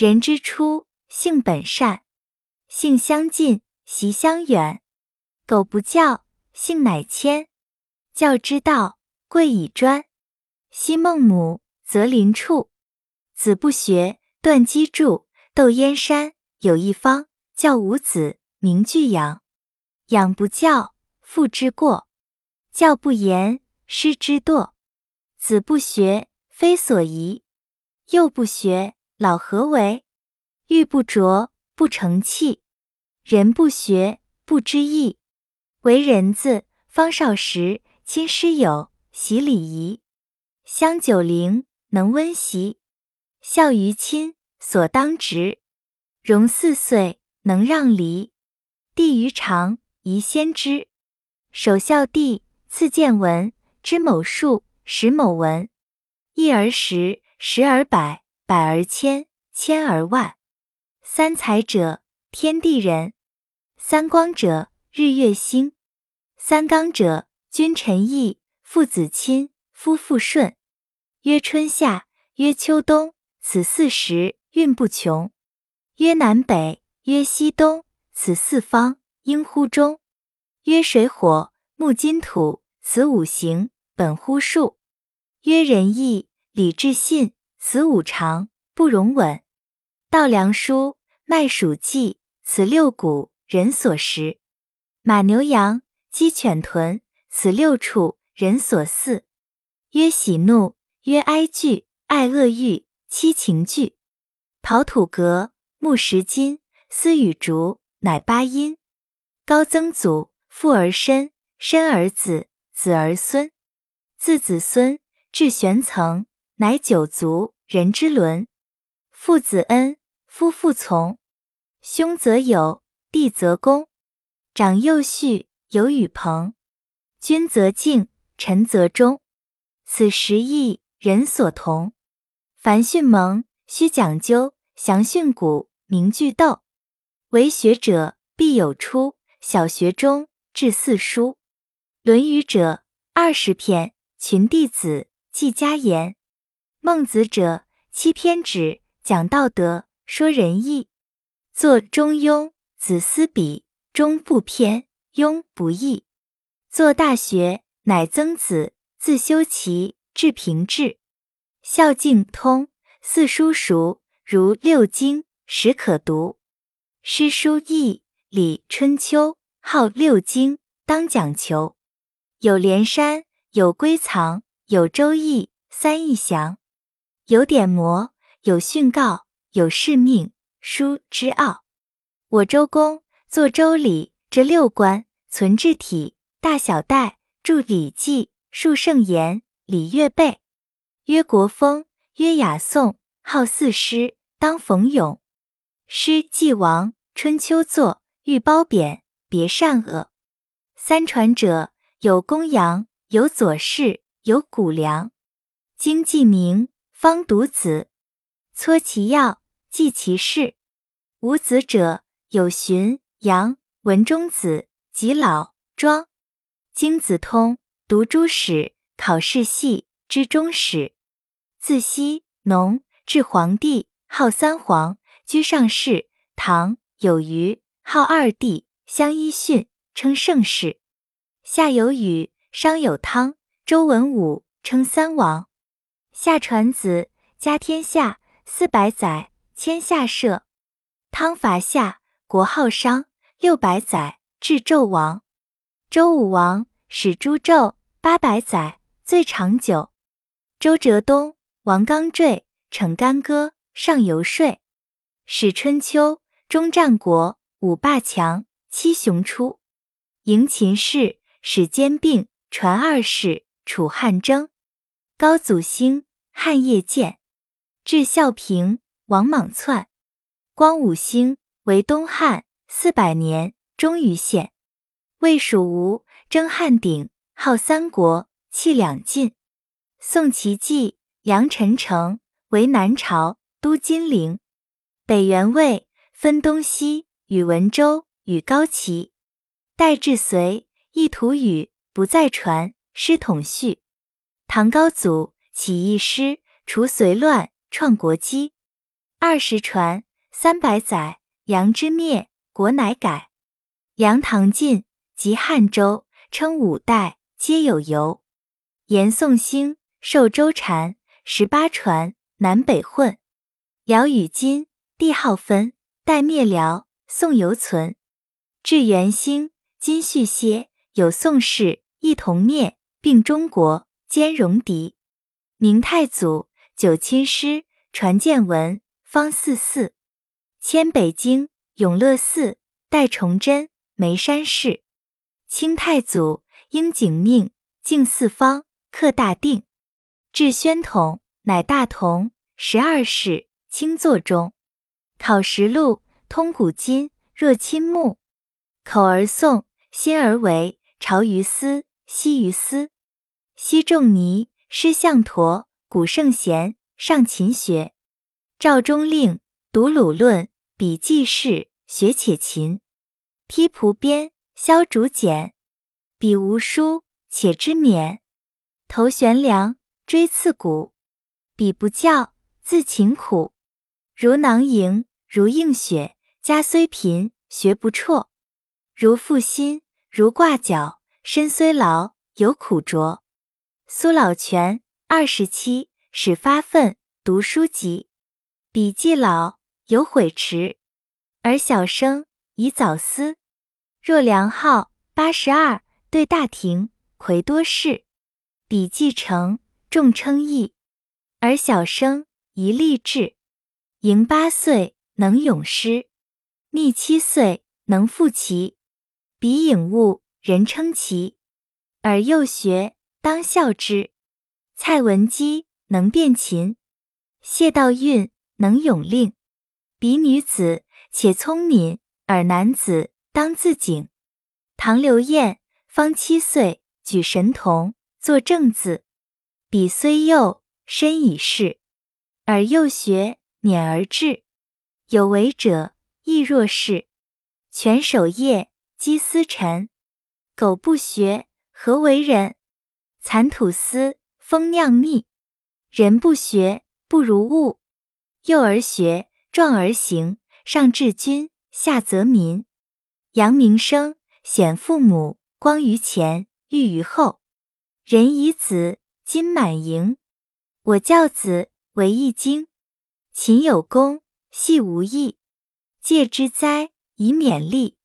人之初，性本善，性相近，习相远。苟不教，性乃迁。教之道，贵以专。昔孟母，择邻处。子不学，断机杼。窦燕山有一方，教五子，名俱扬。养不教，父之过；教不严，师之惰。子不学，非所宜；幼不学，老何为？玉不琢，不成器；人不学，不知义。为人子，方少时，亲师友，习礼仪，香九龄，能温席。孝于亲，所当执；融四岁，能让梨。弟于长，宜先知。首孝弟，次见闻，知某数，识某文。一而十，十而百，百而千，千而万。三才者，天地人；三光者，日月星；三纲者，君臣义，父子亲，夫妇顺。曰春夏，曰秋冬。此四时运不穷，曰南北，曰西东，此四方应乎中。曰水火木金土，此五行本乎数。曰仁义礼智信，此五常不容紊。稻粱菽麦黍稷，此六谷人所食。马牛羊鸡犬豚，此六畜人所饲。曰喜怒，曰哀惧，爱恶欲。七情具，刨土革，木石金，丝与竹，乃八音。高曾祖，父而身，身而子，子而孙，自子孙至玄层，乃九族人之伦。父子恩，夫妇从，兄则友，弟则恭，长幼序，友与朋，君则敬，臣则忠。此十义，人所同。凡训蒙，须讲究；详训古，明句读。为学者，必有出。小学中至四书，《论语》者二十篇，群弟子记家言；孟子者七篇止，讲道德，说仁义。作《中庸》，子思笔，中不偏，庸不易。作《大学》，乃曾子，自修齐至平治。孝敬通，四书熟，如六经，始可读。诗书易礼春秋，号六经，当讲求。有连山，有归藏，有周易，三易详。有典谟，有训告，有誓命，书之奥。我周公作周礼，这六官，存治体，大小代，著礼记，述圣言，礼乐备。曰国风，曰雅颂，号四诗，当逢咏。诗既亡，春秋作，欲褒贬，别善恶。三传者，有公羊，有左氏，有谷梁。经既明，方读子，撮其要，记其事。无子者，有荀、杨、文中子及老庄。经子通，读诸史，考世系，知终始。自羲、农至黄帝，号三皇，居上世。唐有虞，号二帝，相依训，称盛世。夏有禹，商有汤，周文武，称三王。夏传子，家天下，四百载，迁夏社。汤伐夏，国号商，六百载，至纣王。周武王，始诛纣，八百载，最长久。周哲东。王纲坠，逞干戈，上游说。始春秋，中战国，五霸强，七雄出。迎秦氏，始兼并，传二世，楚汉争。高祖兴，汉业建。至孝平，王莽篡。光武兴，为东汉，四百年，终于献。魏蜀吴，争汉鼎，号三国，气两晋。宋齐继。杨臣成为南朝都金陵，北元魏分东西，与文周与高齐。代至隋，一图语不再传，师统序。唐高祖起义师，除隋乱，创国基。二十传，三百载，杨之灭，国乃改。杨唐晋及汉周，称五代，皆有由。延宋兴，受周禅，十八传，南北混。辽与金，帝号分，代灭辽，宋犹存。至元兴，金续歇，有宋氏，一同灭，并中国，兼戎狄。明太祖，九亲师，传见闻。方四寺，迁北京永乐寺，代崇祯，眉山市。清太祖应景命，敬四方，克大定。至宣统，乃大同十二世，清作中。考实录，通古今，若亲目。口而诵，心而为。朝于斯，夕于斯。西仲尼，师向陀，古圣贤，上勤学。赵中令读鲁论，笔记事，学且勤。披蒲编，削竹简，笔无书，且知勉。头悬梁，锥刺股，笔不教，自勤苦。如囊萤，如映雪，家虽贫，学不辍。如负薪，如挂角，身虽劳，有苦卓。苏老泉二十七，始发愤，读书籍。笔记老有悔迟，而小生宜早思。若梁浩八十二，对大庭魁多士。笔记成，众称义，而小生宜立志。盈八岁能咏诗，逆七岁能赋棋。笔颖悟，人称奇，而幼学当效之。蔡文姬能辨琴，谢道韫。能咏令，彼女子且聪敏，而男子当自警。唐刘晏方七岁，举神童，作正字。彼虽幼，身已仕，而幼学，勉而志。有为者亦若是。犬守夜，积思晨。苟不学，何为人？蚕吐丝，蜂酿蜜。人不学，不如物。幼而学，壮而行，上治君，下则民。扬名声，显父母，光于前，裕于后。人以子，金满盈。我教子为易经。勤有功，戏无益。戒之哉，以勉励。